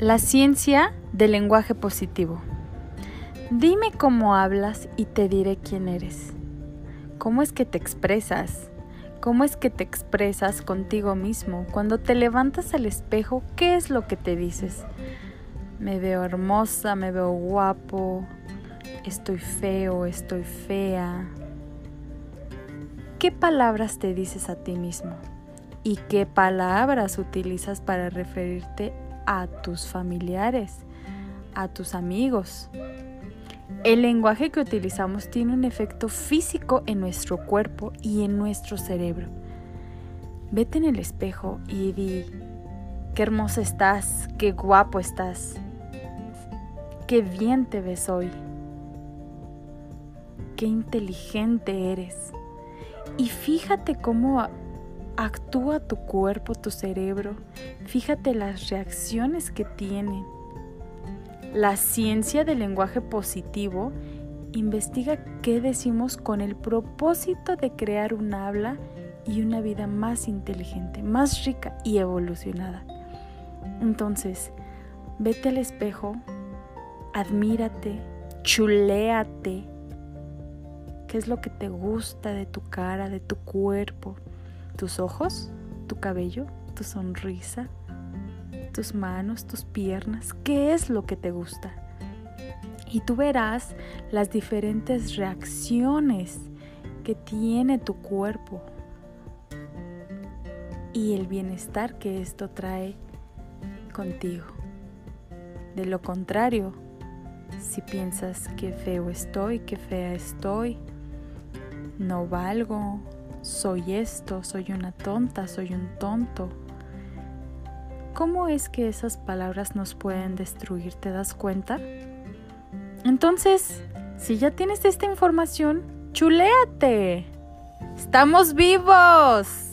La ciencia del lenguaje positivo. Dime cómo hablas y te diré quién eres. ¿Cómo es que te expresas? ¿Cómo es que te expresas contigo mismo? Cuando te levantas al espejo, ¿qué es lo que te dices? Me veo hermosa, me veo guapo, estoy feo, estoy fea. ¿Qué palabras te dices a ti mismo? ¿Y qué palabras utilizas para referirte a tus familiares, a tus amigos. El lenguaje que utilizamos tiene un efecto físico en nuestro cuerpo y en nuestro cerebro. Vete en el espejo y di, qué hermosa estás, qué guapo estás, qué bien te ves hoy, qué inteligente eres. Y fíjate cómo actúa tu cuerpo, tu cerebro. Fíjate las reacciones que tienen. La ciencia del lenguaje positivo investiga qué decimos con el propósito de crear un habla y una vida más inteligente, más rica y evolucionada. Entonces, vete al espejo, admírate, chuléate. ¿Qué es lo que te gusta de tu cara, de tu cuerpo? Tus ojos, tu cabello, tu sonrisa, tus manos, tus piernas, qué es lo que te gusta. Y tú verás las diferentes reacciones que tiene tu cuerpo y el bienestar que esto trae contigo. De lo contrario, si piensas que feo estoy, que fea estoy, no valgo, soy esto, soy una tonta, soy un tonto. ¿Cómo es que esas palabras nos pueden destruir? ¿Te das cuenta? Entonces, si ya tienes esta información, chuléate. ¡Estamos vivos!